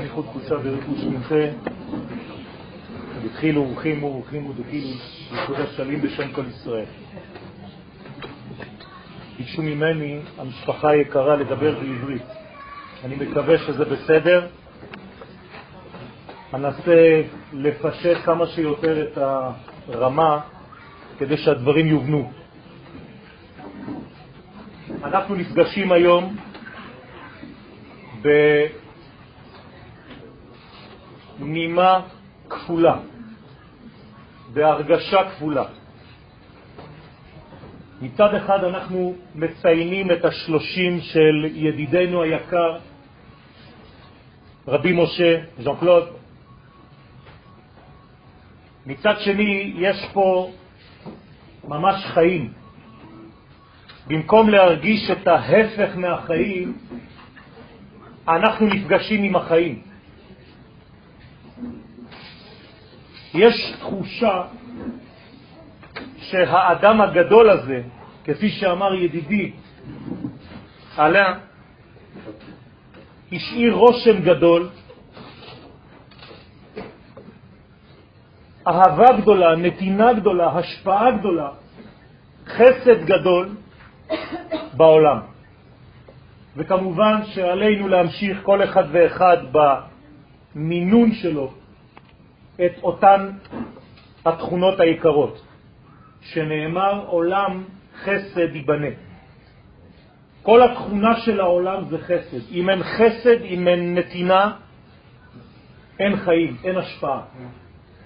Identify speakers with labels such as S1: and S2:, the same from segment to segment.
S1: ייחוד קבוצה וריכוז שמונחה, התחילו אורחים ואורחים ודחילו ייחוד השלים בשם כל ישראל. ביקשו ממני, המשפחה היקרה, לדבר בעברית. אני מקווה שזה בסדר. אנסה לפשט כמה שיותר את הרמה כדי שהדברים יובנו. אנחנו נפגשים היום בנימה כפולה, בהרגשה כפולה. מצד אחד אנחנו מציינים את השלושים של ידידנו היקר, רבי משה, ז'אן קלוד. מצד שני, יש פה ממש חיים. במקום להרגיש את ההפך מהחיים, אנחנו נפגשים עם החיים. יש תחושה שהאדם הגדול הזה, כפי שאמר ידידי עליה, השאיר רושם גדול, אהבה גדולה, נתינה גדולה, השפעה גדולה, חסד גדול בעולם. וכמובן שעלינו להמשיך כל אחד ואחד במינון שלו את אותן התכונות היקרות, שנאמר עולם חסד ייבנה. כל התכונה של העולם זה חסד. אם אין חסד, אם אין נתינה, אין חיים, אין השפעה.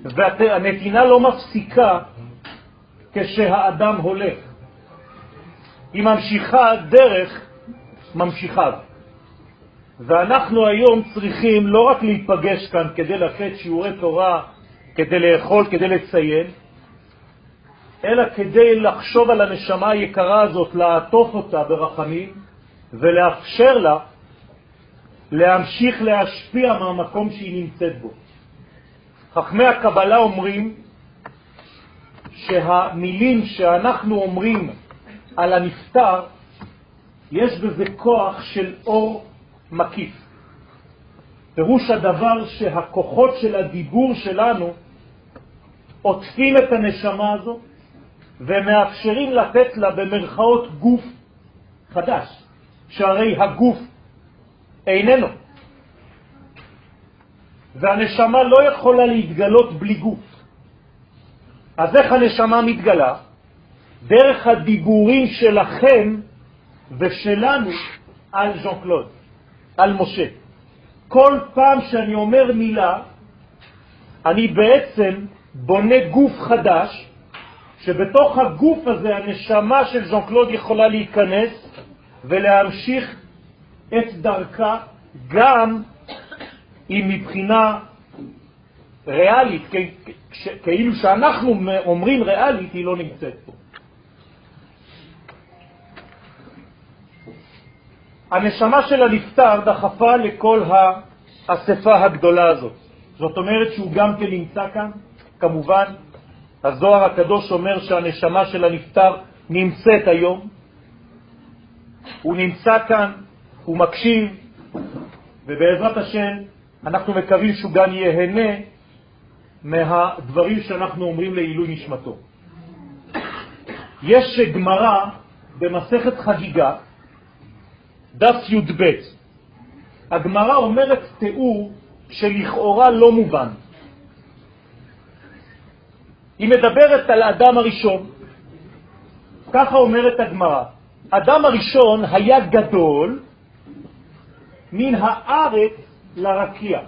S1: והנתינה לא מפסיקה כשהאדם הולך. היא ממשיכה דרך ממשיכיו. ואנחנו היום צריכים לא רק להיפגש כאן כדי לתת שיעורי תורה, כדי לאכול, כדי לציין, אלא כדי לחשוב על הנשמה היקרה הזאת, לעטוף אותה ברחמים ולאפשר לה להמשיך להשפיע מהמקום שהיא נמצאת בו. חכמי הקבלה אומרים שהמילים שאנחנו אומרים על הנפטר, יש בזה כוח של אור מקיף. פירוש הדבר שהכוחות של הדיבור שלנו עוטפים את הנשמה הזו ומאפשרים לתת לה במרכאות גוף חדש, שהרי הגוף איננו. והנשמה לא יכולה להתגלות בלי גוף. אז איך הנשמה מתגלה? דרך הדיבורים שלכם ושלנו על ז'אן קלוד, על משה. כל פעם שאני אומר מילה, אני בעצם בונה גוף חדש, שבתוך הגוף הזה הנשמה של ז'אן קלוד יכולה להיכנס ולהמשיך את דרכה גם אם מבחינה ריאלית, כאילו שאנחנו אומרים ריאלית, היא לא נמצאת פה. הנשמה של הנפטר דחפה לכל האספה הגדולה הזאת. זאת אומרת שהוא גם כן נמצא כאן, כמובן. הזוהר הקדוש אומר שהנשמה של הנפטר נמצאת היום. הוא נמצא כאן, הוא מקשיב, ובעזרת השם אנחנו מקווים שהוא גם ייהנה מהדברים שאנחנו אומרים לעילוי נשמתו. יש גמרא במסכת חגיגה, דף י"ב. הגמרא אומרת תיאור שלכאורה לא מובן. היא מדברת על אדם הראשון, ככה אומרת הגמרא. אדם הראשון היה גדול מן הארץ לרקיע.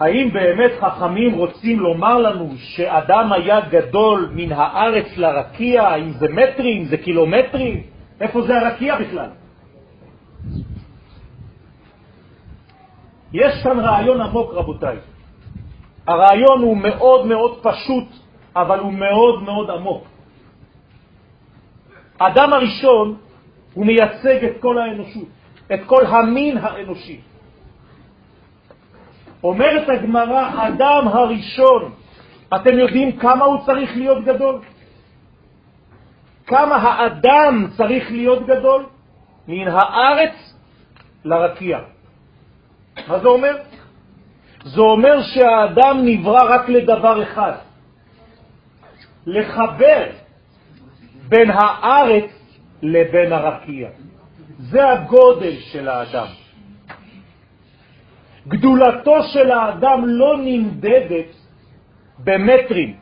S1: האם באמת חכמים רוצים לומר לנו שאדם היה גדול מן הארץ לרקיע? האם זה מטרים, זה קילומטרים? איפה זה הרקיע בכלל? יש כאן רעיון עמוק, רבותיי. הרעיון הוא מאוד מאוד פשוט, אבל הוא מאוד מאוד עמוק. אדם הראשון הוא מייצג את כל האנושות, את כל המין האנושי. אומרת הגמרא, אדם הראשון, אתם יודעים כמה הוא צריך להיות גדול? כמה האדם צריך להיות גדול? מן הארץ לרקיע. מה זה אומר? זה אומר שהאדם נברא רק לדבר אחד, לחבר בין הארץ לבין הרקיע. זה הגודל של האדם. גדולתו של האדם לא נמדדת במטרים,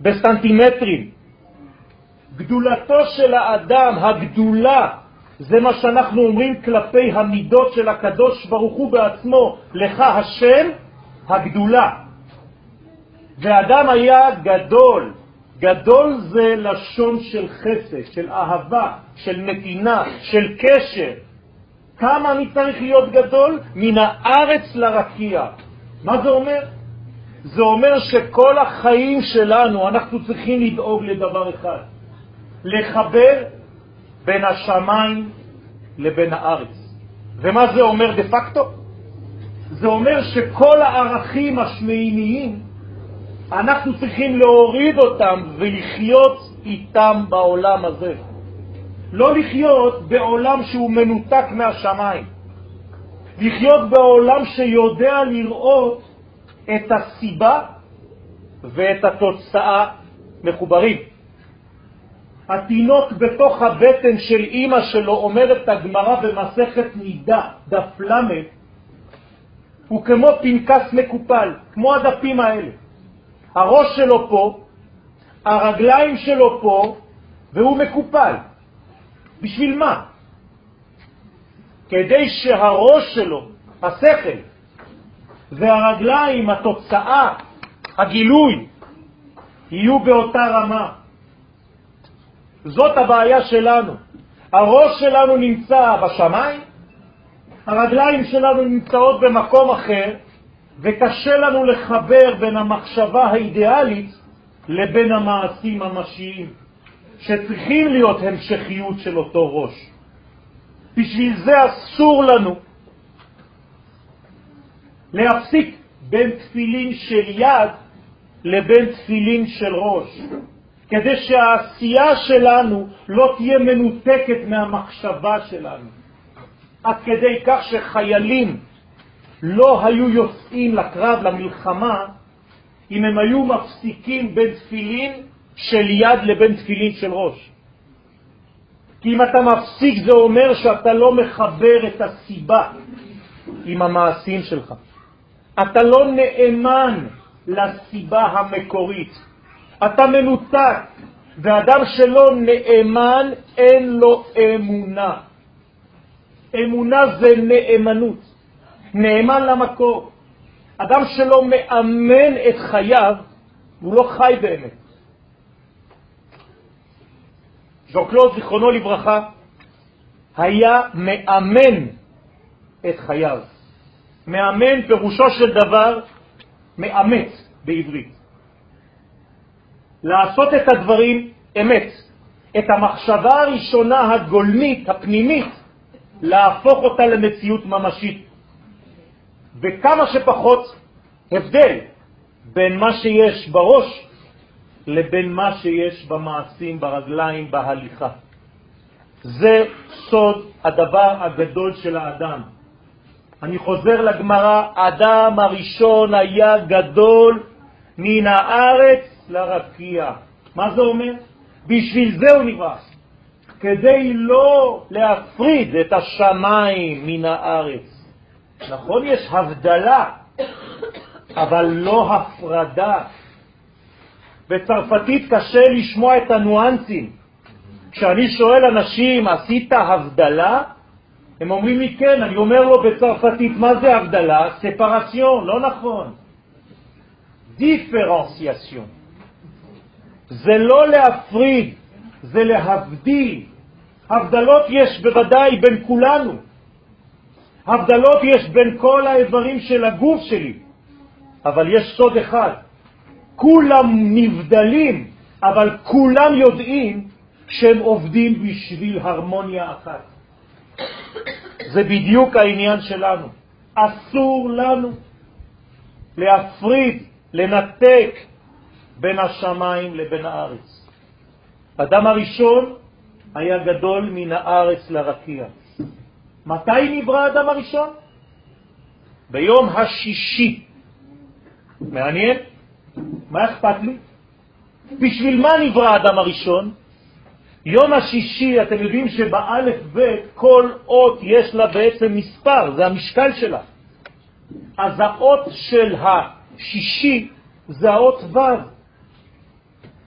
S1: בסנטימטרים. גדולתו של האדם, הגדולה, זה מה שאנחנו אומרים כלפי המידות של הקדוש ברוך הוא בעצמו, לך השם הגדולה. ואדם היה גדול, גדול זה לשון של חסד, של אהבה, של נתינה, של קשר. כמה אני צריך להיות גדול? מן הארץ לרקיע. מה זה אומר? זה אומר שכל החיים שלנו אנחנו צריכים לדאוג לדבר אחד, לחבר בין השמיים לבין הארץ. ומה זה אומר דה פקטו? זה אומר שכל הערכים השמימיים, אנחנו צריכים להוריד אותם ולחיות איתם בעולם הזה. לא לחיות בעולם שהוא מנותק מהשמיים. לחיות בעולם שיודע לראות את הסיבה ואת התוצאה מחוברים. התינוק בתוך הבטן של אימא שלו, אומרת הגמרא במסכת נידה, דף ל', הוא כמו פנקס מקופל, כמו הדפים האלה. הראש שלו פה, הרגליים שלו פה, והוא מקופל. בשביל מה? כדי שהראש שלו, השכל, והרגליים, התוצאה, הגילוי, יהיו באותה רמה. זאת הבעיה שלנו. הראש שלנו נמצא בשמיים, הרגליים שלנו נמצאות במקום אחר, וקשה לנו לחבר בין המחשבה האידיאלית לבין המעשים המשיים, שצריכים להיות המשכיות של אותו ראש. בשביל זה אסור לנו להפסיק בין תפילין של יד לבין תפילין של ראש. כדי שהעשייה שלנו לא תהיה מנותקת מהמחשבה שלנו. עד כדי כך שחיילים לא היו יוצאים לקרב, למלחמה, אם הם היו מפסיקים בין תפילין של יד לבין תפילין של ראש. כי אם אתה מפסיק זה אומר שאתה לא מחבר את הסיבה עם המעשים שלך. אתה לא נאמן לסיבה המקורית. אתה מנותק, ואדם שלא נאמן, אין לו אמונה. אמונה זה נאמנות, נאמן למקור. אדם שלא מאמן את חייו, הוא לא חי באמת. ז'וקלו, זיכרונו לברכה, היה מאמן את חייו. מאמן פירושו של דבר מאמץ בעברית. לעשות את הדברים אמת, את המחשבה הראשונה הגולמית, הפנימית, להפוך אותה למציאות ממשית. וכמה שפחות הבדל בין מה שיש בראש לבין מה שיש במעשים, ברגליים, בהליכה. זה סוד הדבר הגדול של האדם. אני חוזר לגמרא, האדם הראשון היה גדול מן הארץ לרקיע. מה זה אומר? בשביל זה הוא נברא. כדי לא להפריד את השמיים מן הארץ. נכון, יש הבדלה, אבל לא הפרדה. בצרפתית קשה לשמוע את הניואנסים. כשאני שואל אנשים, עשית הבדלה? הם אומרים לי כן, אני אומר לו בצרפתית, מה זה הבדלה? ספרציון, לא נכון. דיפרנציאציון. זה לא להפריד, זה להבדיל. הבדלות יש בוודאי בין כולנו. הבדלות יש בין כל האיברים של הגוף שלי, אבל יש סוד אחד, כולם נבדלים, אבל כולם יודעים שהם עובדים בשביל הרמוניה אחת. זה בדיוק העניין שלנו. אסור לנו להפריד, לנתק בין השמיים לבין הארץ. אדם הראשון היה גדול מן הארץ לרקיע. מתי נברא האדם הראשון? ביום השישי. מעניין? מה אכפת לי? בשביל מה נברא האדם הראשון? יום השישי, אתם יודעים שבאלף ב' כל אות יש לה בעצם מספר, זה המשקל שלה. אז האות של השישי זה האות ו'.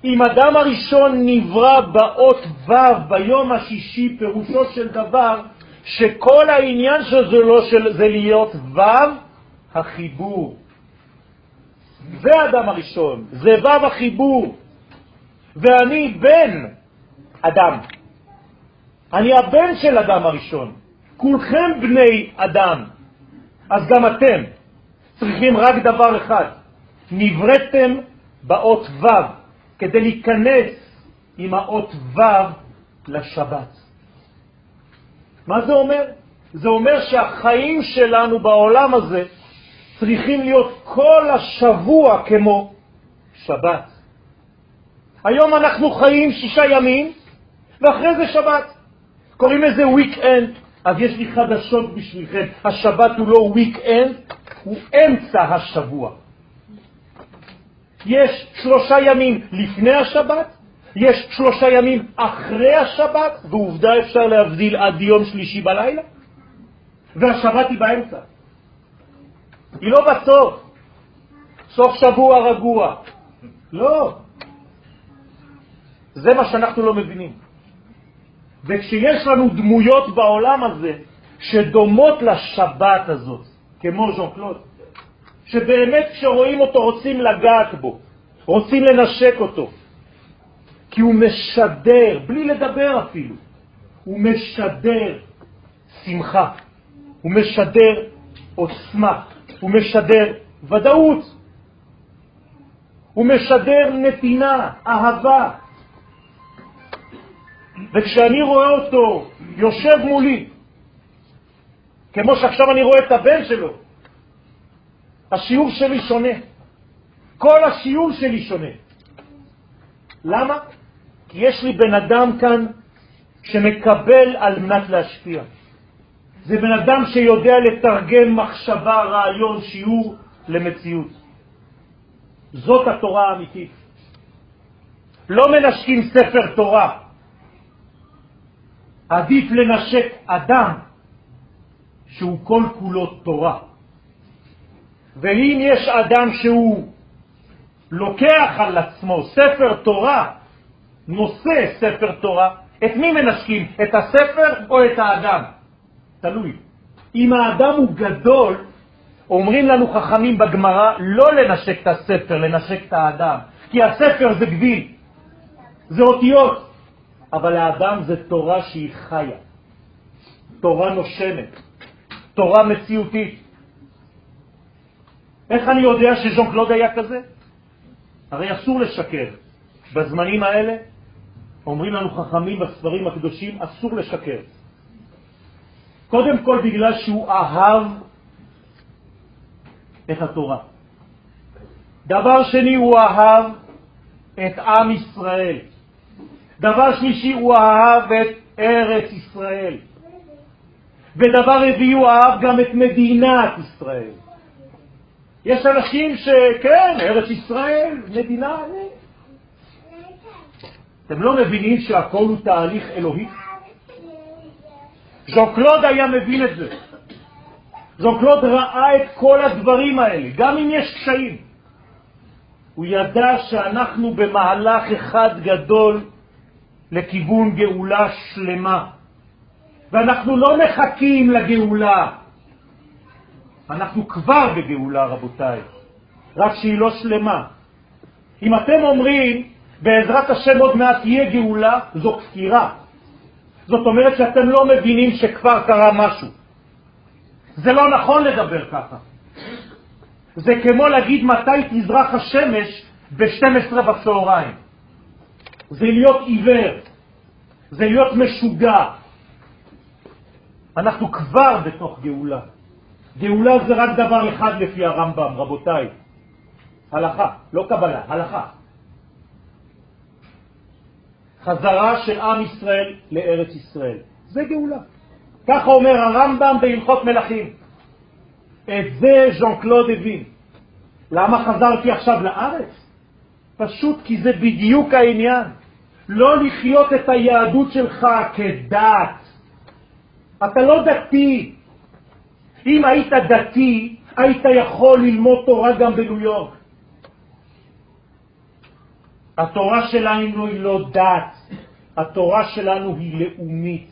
S1: אם אדם הראשון נברא באות ו' ביום השישי, פירושו של דבר שכל העניין של זה לא של זה להיות ו' החיבור. זה האדם הראשון, זה ו' החיבור. ואני בן אדם. אני הבן של אדם הראשון. כולכם בני אדם. אז גם אתם צריכים רק דבר אחד, נבראתם באות ו' כדי להיכנס עם האות ו' לשבת. מה זה אומר? זה אומר שהחיים שלנו בעולם הזה צריכים להיות כל השבוע כמו שבת. היום אנחנו חיים שישה ימים, ואחרי זה שבת. קוראים לזה weekend, אז יש לי חדשות בשבילכם. השבת הוא לא weekend, הוא אמצע השבוע. יש שלושה ימים לפני השבת, יש שלושה ימים אחרי השבת, ועובדה אפשר להבדיל עד יום שלישי בלילה, והשבת היא באמצע. היא לא בסוף, סוף שבוע רגוע. לא. זה מה שאנחנו לא מבינים. וכשיש לנו דמויות בעולם הזה שדומות לשבת הזאת, כמו ז'ון קלוד, שבאמת כשרואים אותו רוצים לגעת בו, רוצים לנשק אותו, כי הוא משדר, בלי לדבר אפילו, הוא משדר שמחה, הוא משדר עוצמה, הוא משדר ודאות, הוא משדר נתינה, אהבה. וכשאני רואה אותו יושב מולי, כמו שעכשיו אני רואה את הבן שלו, השיעור שלי שונה. כל השיעור שלי שונה. למה? כי יש לי בן אדם כאן שמקבל על מנת להשפיע. זה בן אדם שיודע לתרגם מחשבה, רעיון, שיעור למציאות. זאת התורה האמיתית. לא מנשקים ספר תורה. עדיף לנשק אדם שהוא כל כולו תורה. ואם יש אדם שהוא לוקח על עצמו ספר תורה, נושא ספר תורה, את מי מנשקים? את הספר או את האדם? תלוי. אם האדם הוא גדול, אומרים לנו חכמים בגמרא לא לנשק את הספר, לנשק את האדם, כי הספר זה גביל, זה אותיות, אבל האדם זה תורה שהיא חיה, תורה נושמת, תורה מציאותית. איך אני יודע שז'ון קלוד היה כזה? הרי אסור לשקר. בזמנים האלה, אומרים לנו חכמים בספרים הקדושים, אסור לשקר. קודם כל בגלל שהוא אהב את התורה. דבר שני, הוא אהב את עם ישראל. דבר שלישי, הוא אהב את ארץ ישראל. ודבר רביעי, הוא אהב גם את מדינת ישראל. יש אנשים שכן, ארץ ישראל, מדינה, אתם לא מבינים שהכל הוא תהליך אלוהי? ז'ון קלוד היה מבין את זה. ז'ון קלוד ראה את כל הדברים האלה, גם אם יש קשיים. הוא ידע שאנחנו במהלך אחד גדול לכיוון גאולה שלמה, ואנחנו לא מחכים לגאולה, אנחנו כבר בגאולה, רבותיי, רק שהיא לא שלמה. אם אתם אומרים, בעזרת השם עוד מעט תהיה גאולה, זו כפירה. זאת אומרת שאתם לא מבינים שכבר קרה משהו. זה לא נכון לדבר ככה. זה כמו להגיד מתי תזרח השמש ב-12 בצהריים. זה להיות עיוור, זה להיות משוגע. אנחנו כבר בתוך גאולה. גאולה זה רק דבר אחד לפי הרמב"ם, רבותיי. הלכה, לא קבלה, הלכה. חזרה של עם ישראל לארץ ישראל. זה גאולה. ככה אומר הרמב"ם בהלכות מלכים. את זה ז'אן קלוד הבין. למה חזרתי עכשיו לארץ? פשוט כי זה בדיוק העניין. לא לחיות את היהדות שלך כדת. אתה לא דתי. אם היית דתי, היית יכול ללמוד תורה גם בניו יורק. התורה שלנו היא לא דת, התורה שלנו היא לאומית,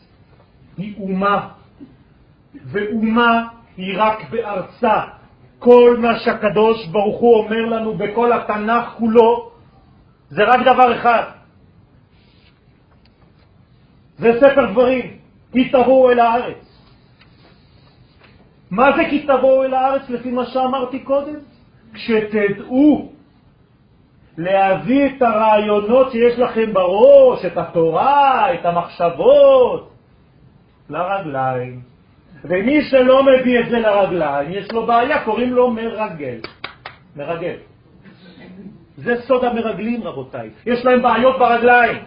S1: היא אומה, ואומה היא רק בארצה. כל מה שהקדוש ברוך הוא אומר לנו בכל התנ"ך כולו זה רק דבר אחד. זה ספר דברים, כי תבואו אל הארץ. מה זה כי תבואו אל הארץ לפי מה שאמרתי קודם? כשתדעו להביא את הרעיונות שיש לכם בראש, את התורה, את המחשבות, לרגליים. ומי שלא מביא את זה לרגליים, יש לו בעיה, קוראים לו מרגל. מרגל. זה סוד המרגלים, רבותיי. יש להם בעיות ברגליים.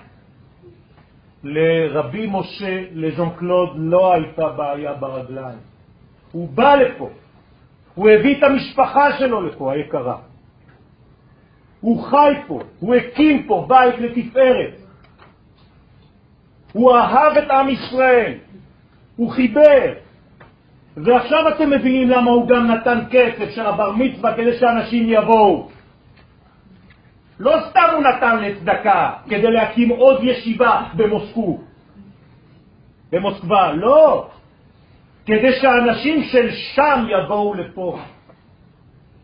S1: לרבי משה, לז'ון קלוד, לא הייתה בעיה ברגליים. הוא בא לפה, הוא הביא את המשפחה שלו לפה, היקרה. הוא חי פה, הוא הקים פה בית לתפארת. הוא אהב את עם ישראל, הוא חיבר. ועכשיו אתם מבינים למה הוא גם נתן כסף של הבר מצווה כדי שאנשים יבואו. לא סתם הוא נתן לצדקה כדי להקים עוד ישיבה במוסקו, במוסקבה, לא. כדי שהאנשים של שם יבואו לפה.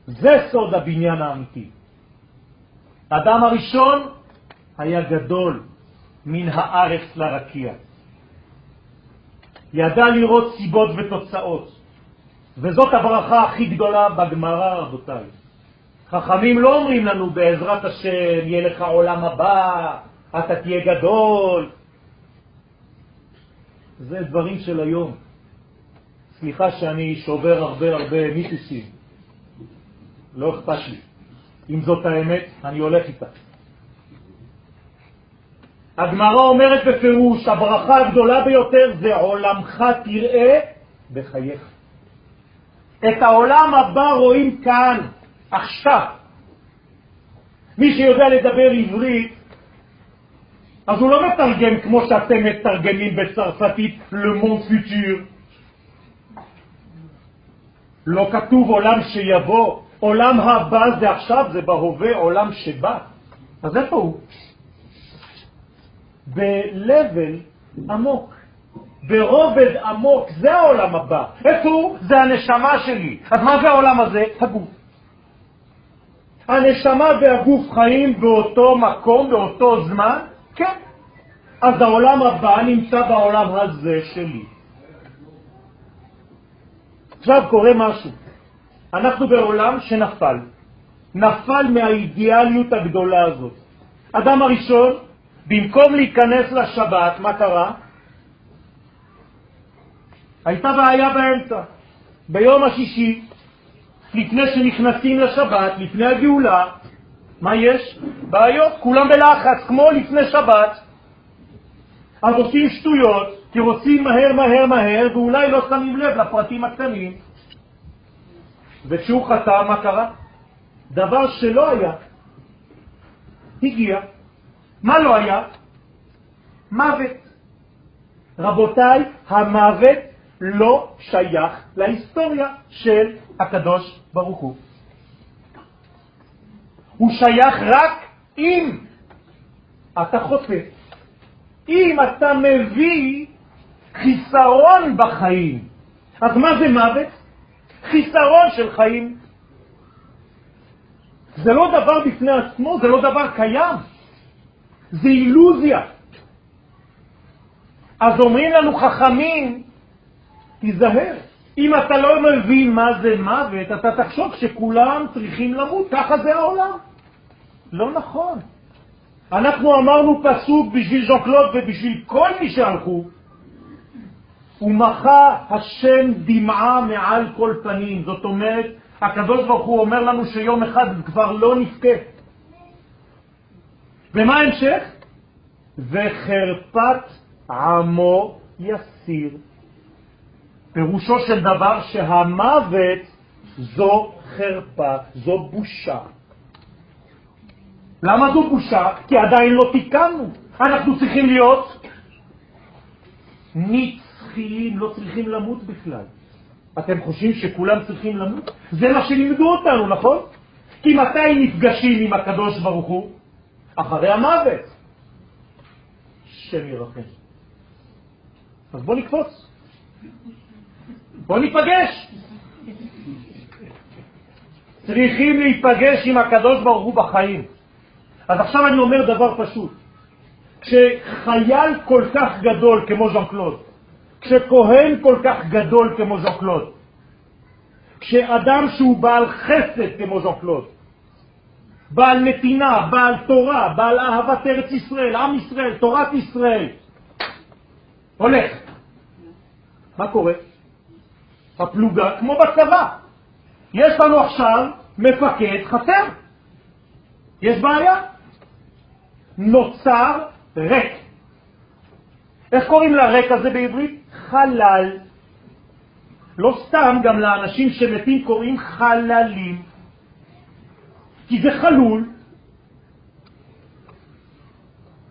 S1: זה סוד הבניין האמיתי. אדם הראשון היה גדול מן הארץ לרקיע. ידע לראות סיבות ותוצאות, וזאת הברכה הכי גדולה בגמרא, רבותיי. חכמים לא אומרים לנו בעזרת השם, יהיה לך עולם הבא, אתה תהיה גדול. זה דברים של היום. סליחה שאני שובר הרבה הרבה מיתוסים, לא אכפת לי. אם זאת האמת, אני הולך איתה. הגמרא אומרת בפירוש, הברכה הגדולה ביותר זה עולמך תראה בחייך. את העולם הבא רואים כאן, עכשיו. מי שיודע לדבר עברית, אז הוא לא מתרגם כמו שאתם מתרגמים בצרפתית Monde Futur. לא כתוב עולם שיבוא, עולם הבא זה עכשיו, זה בהווה, עולם שבא. אז איפה הוא? ב-level עמוק, ברובד עמוק, זה העולם הבא. איפה הוא? זה הנשמה שלי. אז מה זה העולם הזה? הגוף. הנשמה והגוף חיים באותו מקום, באותו זמן? כן. אז העולם הבא נמצא בעולם הזה שלי. עכשיו קורה משהו. אנחנו בעולם שנפל. נפל מהאידיאליות הגדולה הזאת. אדם הראשון, במקום להיכנס לשבת, מה קרה? הייתה בעיה באמצע. ביום השישי, לפני שנכנסים לשבת, לפני הגאולה, מה יש? בעיות, כולם בלחץ, כמו לפני שבת. אז עושים שטויות, כי רוצים מהר מהר מהר, ואולי לא שמים לב לפרטים הקטנים. וכשהוא חטא, מה קרה? דבר שלא היה, הגיע. מה לא היה? מוות. רבותיי, המוות לא שייך להיסטוריה של הקדוש ברוך הוא. הוא שייך רק אם אתה חוטא. אם אתה מביא חיסרון בחיים. אז מה זה מוות? חיסרון של חיים. זה לא דבר בפני עצמו, זה לא דבר קיים, זה אילוזיה. אז אומרים לנו חכמים, תיזהר, אם אתה לא מבין מה זה מוות, אתה תחשוב שכולם צריכים למות, ככה זה העולם. לא נכון. אנחנו אמרנו פסוק בשביל ז'ון קלוד ובשביל כל מי שהלכו, ומחה השם דמעה מעל כל פנים. זאת אומרת, הקדוש ברוך הוא אומר לנו שיום אחד כבר לא נזכה. ומה ההמשך? וחרפת עמו יסיר. פירושו של דבר שהמוות זו חרפה, זו בושה. למה זו בושה? כי עדיין לא תיקנו. אנחנו צריכים להיות נצחיים, לא צריכים למות בכלל. אתם חושבים שכולם צריכים למות? זה מה שלימדו אותנו, נכון? כי מתי נפגשים עם הקדוש ברוך הוא? אחרי המוות. השם ירחם. אז בוא נקפוץ. בוא ניפגש. צריכים להיפגש עם הקדוש ברוך הוא בחיים. אז עכשיו אני אומר דבר פשוט. כשחייל כל כך גדול כמו ז'אן קלוד, כשכהן כל כך גדול כמו ז'אן קלוד, כשאדם שהוא בעל חסד כמו ז'אן קלוד, בעל נתינה, בעל תורה, בעל אהבת ארץ ישראל, עם ישראל, תורת ישראל, הולך. מה קורה? הפלוגה, כמו בצבא. יש לנו עכשיו מפקד חסר. יש בעיה. נוצר ריק. איך קוראים לריק הזה בעברית? חלל. לא סתם, גם לאנשים שמתים קוראים חללים. כי זה חלול.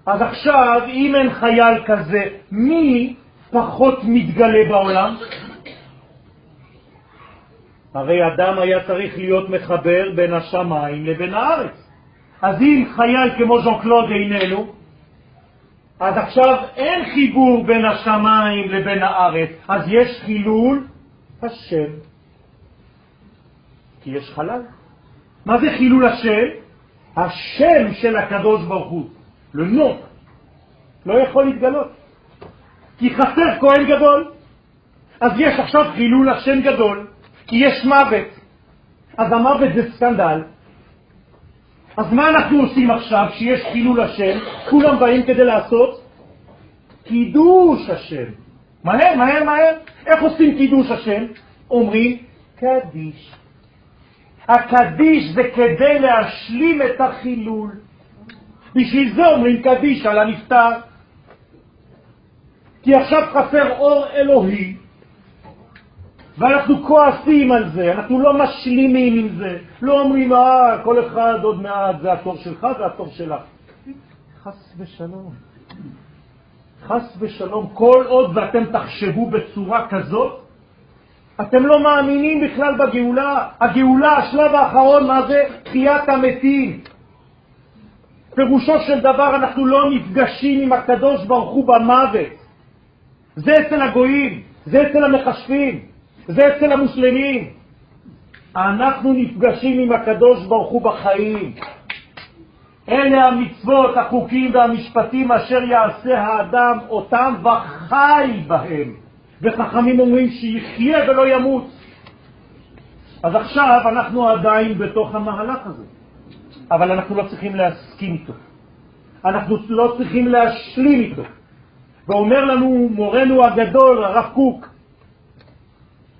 S1: אז עכשיו, אם אין חייל כזה, מי פחות מתגלה בעולם? הרי אדם היה צריך להיות מחבר בין השמיים לבין הארץ. אז אם חייל כמו ז'ון קלוד איננו, אז עכשיו אין חיבור בין השמיים לבין הארץ, אז יש חילול השם. כי יש חלל. מה זה חילול השם? השם של הקדוש ברוך הוא, לנו, לא יכול להתגלות. כי חסר כהן גדול. אז יש עכשיו חילול השם גדול, כי יש מוות. אז המוות זה סקנדל. אז מה אנחנו עושים עכשיו כשיש חילול השם? כולם באים כדי לעשות קידוש השם. מהר, מהר, מהר. איך עושים קידוש השם? אומרים קדיש. הקדיש זה כדי להשלים את החילול. בשביל זה אומרים קדיש על הנפטר. כי עכשיו חסר אור אלוהי, ואנחנו כועסים על זה, אנחנו לא משלימים עם זה, לא אומרים, אה, כל אחד עוד מעט זה התור שלך, זה התור שלך. חס ושלום. חס ושלום, כל עוד ואתם תחשבו בצורה כזאת, אתם לא מאמינים בכלל בגאולה. הגאולה, השלב האחרון, מה זה? תחיית המתים. פירושו של דבר, אנחנו לא נפגשים עם הקדוש ברוך הוא במוות. זה אצל הגויים, זה אצל המחשבים, זה אצל המוסלמים. אנחנו נפגשים עם הקדוש ברוך הוא בחיים. אלה המצוות, החוקים והמשפטים אשר יעשה האדם אותם וחי בהם. וחכמים אומרים שיחיה ולא ימות. אז עכשיו אנחנו עדיין בתוך המהלך הזה, אבל אנחנו לא צריכים להסכים איתו. אנחנו לא צריכים להשלים איתו. ואומר לנו מורנו הגדול, הרב קוק,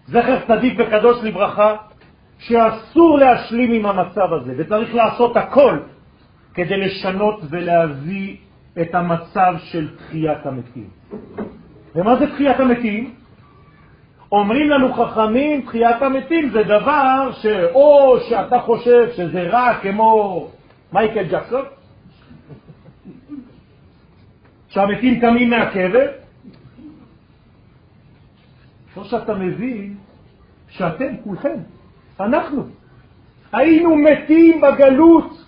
S1: זכר צדיק וקדוש לברכה, שאסור להשלים עם המצב הזה, וצריך לעשות הכל כדי לשנות ולהביא את המצב של תחיית המתים. ומה זה תחיית המתים? אומרים לנו חכמים, תחיית המתים זה דבר שאו שאתה חושב שזה רע כמו מייקל ג'קסון, שהמתים קמים מהקבר, או שאתה מבין שאתם כולכם, אנחנו, היינו מתים בגלות.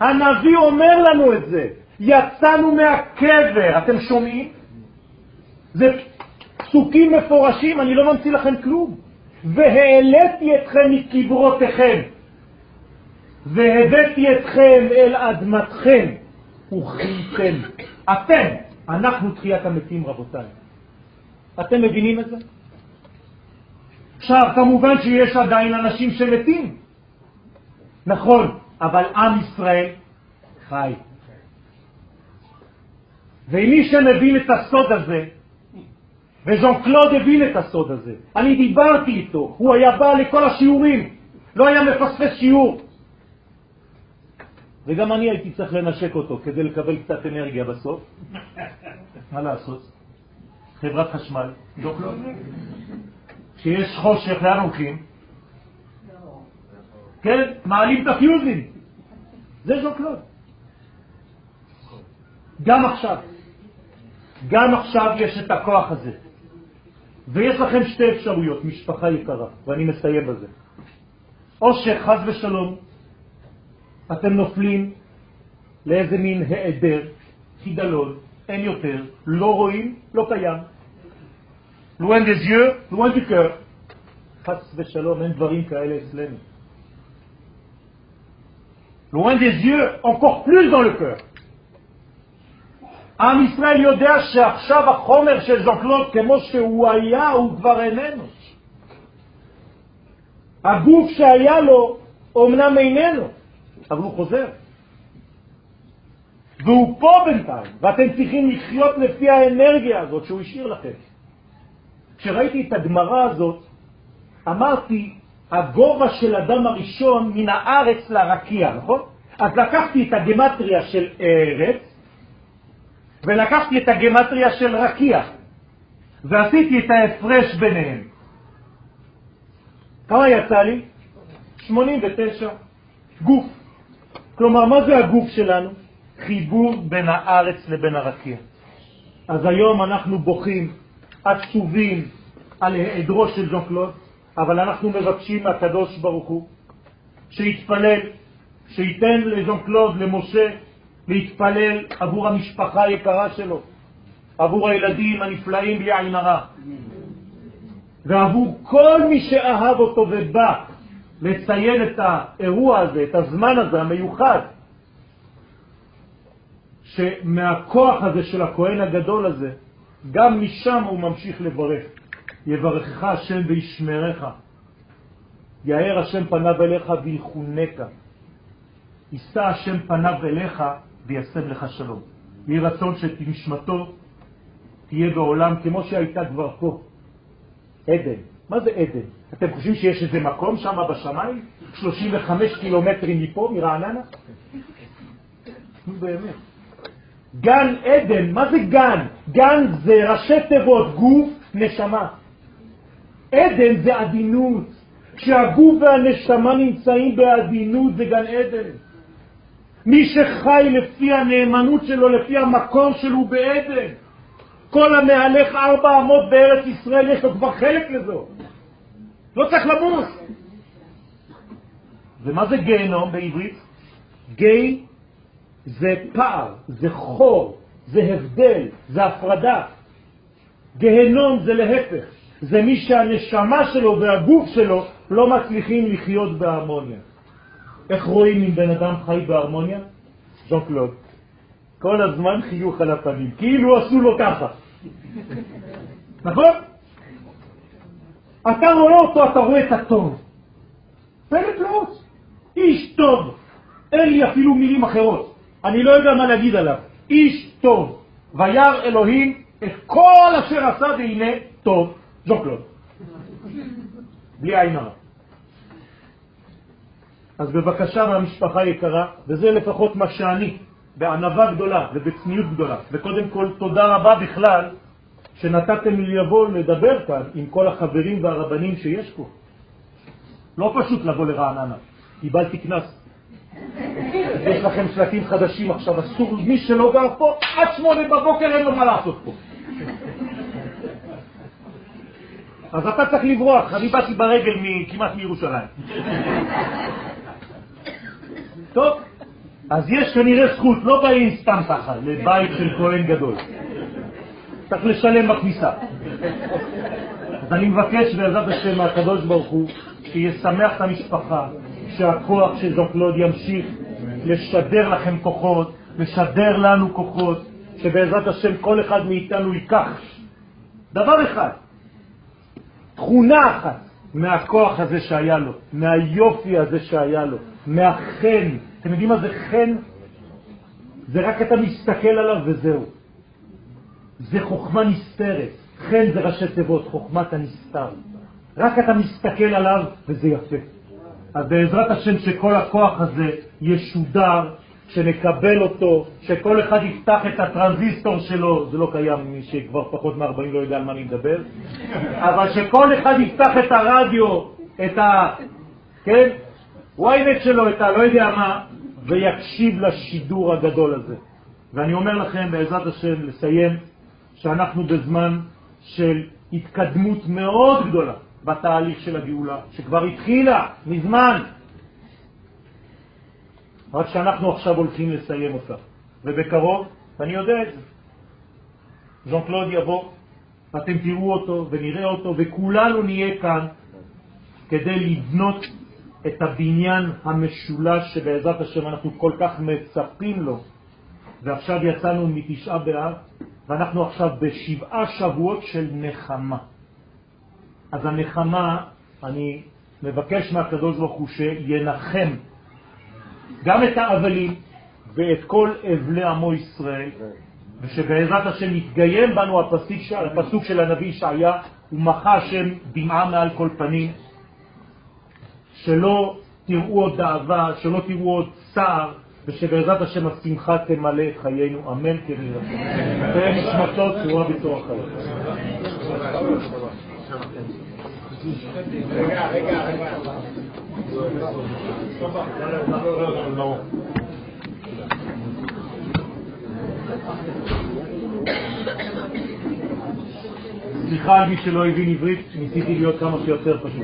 S1: הנביא אומר לנו את זה, יצאנו מהקבר, אתם שומעים? זה פסוקים מפורשים, אני לא ממציא לכם כלום. והעליתי אתכם מקברותיכם, והבאתי אתכם אל אדמתכם, וחייתם. אתם, אנחנו תחיית המתים, רבותיי. אתם מבינים את זה? עכשיו, כמובן שיש עדיין אנשים שמתים. נכון, אבל עם ישראל חי. ומי שמבין את הסוד הזה, וז'ון קלוד הבין את הסוד הזה, אני דיברתי איתו, הוא היה בא לכל השיעורים, לא היה מפספס שיעור. וגם אני הייתי צריך לנשק אותו כדי לקבל קצת אנרגיה בסוף. מה לעשות? חברת חשמל, ז'וקלוד. כשיש חושך, לאן הולכים? כן, מעלים את הפיוזים. זה ז'וקלוד. גם עכשיו. גם עכשיו יש את הכוח הזה. ויש לכם שתי אפשרויות, משפחה יקרה, ואני מסיים בזה. או שחז ושלום אתם נופלים לאיזה מין העדר, חידלון, אין יותר, לא רואים, לא קיים. Loin des yeux, loin du cœur. חס ושלום, אין דברים כאלה אצלנו. loin des yeux, encore plus dans le cœur. עם ישראל יודע שעכשיו החומר של ז'קלוד כמו שהוא היה, הוא כבר איננו. הגוף שהיה לו אומנם איננו, אבל הוא חוזר. והוא פה בינתיים, ואתם צריכים לחיות לפי האנרגיה הזאת שהוא השאיר לכם. כשראיתי את הגמרא הזאת, אמרתי, הגובה של אדם הראשון מן הארץ לרקיע, נכון? אז לקחתי את הגמטריה של ארץ, ולקחתי את הגמטריה של רקיע, ועשיתי את ההפרש ביניהם. כמה יצא לי? 89. גוף. כלומר, מה זה הגוף שלנו? חיבור בין הארץ לבין הרקיע. אז היום אנחנו בוכים, עצובים, על היעדרו של ז'ון קלוד, אבל אנחנו מבקשים מהקדוש ברוך הוא שיתפלל, שייתן לז'ון קלוד, למשה, להתפלל עבור המשפחה היקרה שלו, עבור הילדים הנפלאים בלי עין הרע, ועבור כל מי שאהב אותו ובא לציין את האירוע הזה, את הזמן הזה המיוחד, שמהכוח הזה של הכהן הגדול הזה, גם משם הוא ממשיך לברך. יברכך השם וישמרך, יאר השם פניו אליך ויחונקה, יישא השם פניו אליך וישם לך שלום. יהי רצון שנשמתו תהיה בעולם כמו שהייתה כבר פה. עדן. מה זה עדן? אתם חושבים שיש איזה מקום שם בשמיים? 35 קילומטרים מפה, מרעננה? נו באמת. גן עדן, מה זה גן? גן זה ראשי תיבות, גוף, נשמה. עדן זה עדינות. כשהגוף והנשמה נמצאים בעדינות זה גן עדן. מי שחי לפי הנאמנות שלו, לפי המקום שלו בעדן. כל המהלך ארבע אמות בארץ ישראל יש לו כבר חלק לזו. לא צריך למות. ומה זה גיהנום בעברית? גיי זה פער, זה חור, זה הבדל, זה הפרדה. גיהנום זה להפך, זה מי שהנשמה שלו והגוף שלו לא מצליחים לחיות בהרמוניה. איך רואים אם בן אדם חי בהרמוניה? ז'ון קלוד. כל הזמן חיוך על הפנים, כאילו עשו לו ככה. נכון? אתה רואה אותו, אתה רואה את הטוב. פלט פלאות. איש טוב. אין לי אפילו מילים אחרות. אני לא יודע מה להגיד עליו. איש טוב. וירא אלוהים את כל אשר עשה והנה טוב. ז'וקלוד. בלי עין הרע. אז בבקשה מהמשפחה יקרה, וזה לפחות מה שאני, בענבה גדולה ובצניעות גדולה, וקודם כל תודה רבה בכלל שנתתם לי לבוא לדבר כאן עם כל החברים והרבנים שיש פה. לא פשוט לבוא לרעננה, קיבלתי כנס. יש לכם שלטים חדשים עכשיו, אסור, מי שלא גר פה, עד שמונה בבוקר אין לו מה לעשות פה. אז אתה צריך לברוח, אני באתי ברגל כמעט מירושלים. טוב, אז יש כנראה זכות, לא באים סתם ככה, לבית של כהן גדול. צריך לשלם בכניסה. אז אני מבקש בעזרת השם מהקדוש ברוך הוא שישמח את המשפחה, שהכוח של זוקלוד ימשיך לשדר לכם כוחות, לשדר לנו כוחות, שבעזרת השם כל אחד מאיתנו ייקח דבר אחד, תכונה אחת מהכוח הזה שהיה לו, מהיופי הזה שהיה לו, מהחן. אתם יודעים מה זה חן? זה רק אתה מסתכל עליו וזהו. זה חוכמה נסתרת. חן זה ראשי תיבות, חוכמת הנסתר. רק אתה מסתכל עליו וזה יפה. אז בעזרת השם שכל הכוח הזה ישודר שנקבל אותו, שכל אחד יפתח את הטרנזיסטור שלו, זה לא קיים, מי שכבר פחות מ-40 לא יודע על מה אני מדבר, אבל שכל אחד יפתח את הרדיו, את ה... כן? ynet שלו, את ה... לא יודע מה, ויקשיב לשידור הגדול הזה. ואני אומר לכם, בעזרת השם, לסיים, שאנחנו בזמן של התקדמות מאוד גדולה בתהליך של הגאולה, שכבר התחילה מזמן, רק שאנחנו עכשיו הולכים לסיים אותה. ובקרוב, ואני יודע את זה, ז'ון קלוד יבוא, אתם תראו אותו ונראה אותו, וכולנו נהיה כאן כדי לבנות את הבניין המשולש שבעזרת השם אנחנו כל כך מצפים לו. ועכשיו יצאנו מתשעה באב, ואנחנו עכשיו בשבעה שבועות של נחמה. אז הנחמה, אני מבקש מהקדוש ברוך הוא שינחם גם את האבלים ואת כל אבלי עמו ישראל, ושבעזרת השם יתגיים בנו הפסוק, הפסוק של הנביא ישעיה, ומחה השם דמעה מעל כל פנים, שלא תראו עוד דאבה, שלא תראו עוד צער, ושבעזרת השם השמחה תמלא את חיינו, אמן כן יהיה לכם. ונשמתו צורה בתור החיים. רגע, רגע, רגע. סליחה על מי שלא הבין עברית, ניסיתי להיות כמה שיותר פשוט.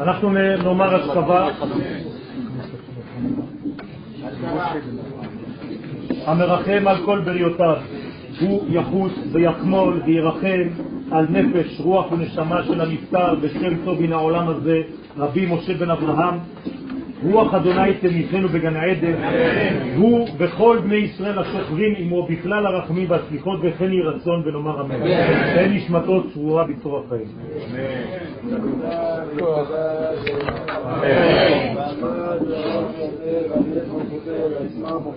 S1: אנחנו נאמר השכבה המרחם על כל בריאותיו, הוא יחוס ויחמול וירחם על נפש, רוח ונשמה של הנפטר בשם טוב מן העולם הזה, רבי משה בן אברהם, רוח אדוני תניחנו בגן העדן, הוא וכל בני ישראל השוכבים עמו בכלל הרחמים והסליחות וכן יהי רצון ונאמר אמן. תן נשמתו צרורה בצרור החיים.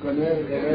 S1: אמן.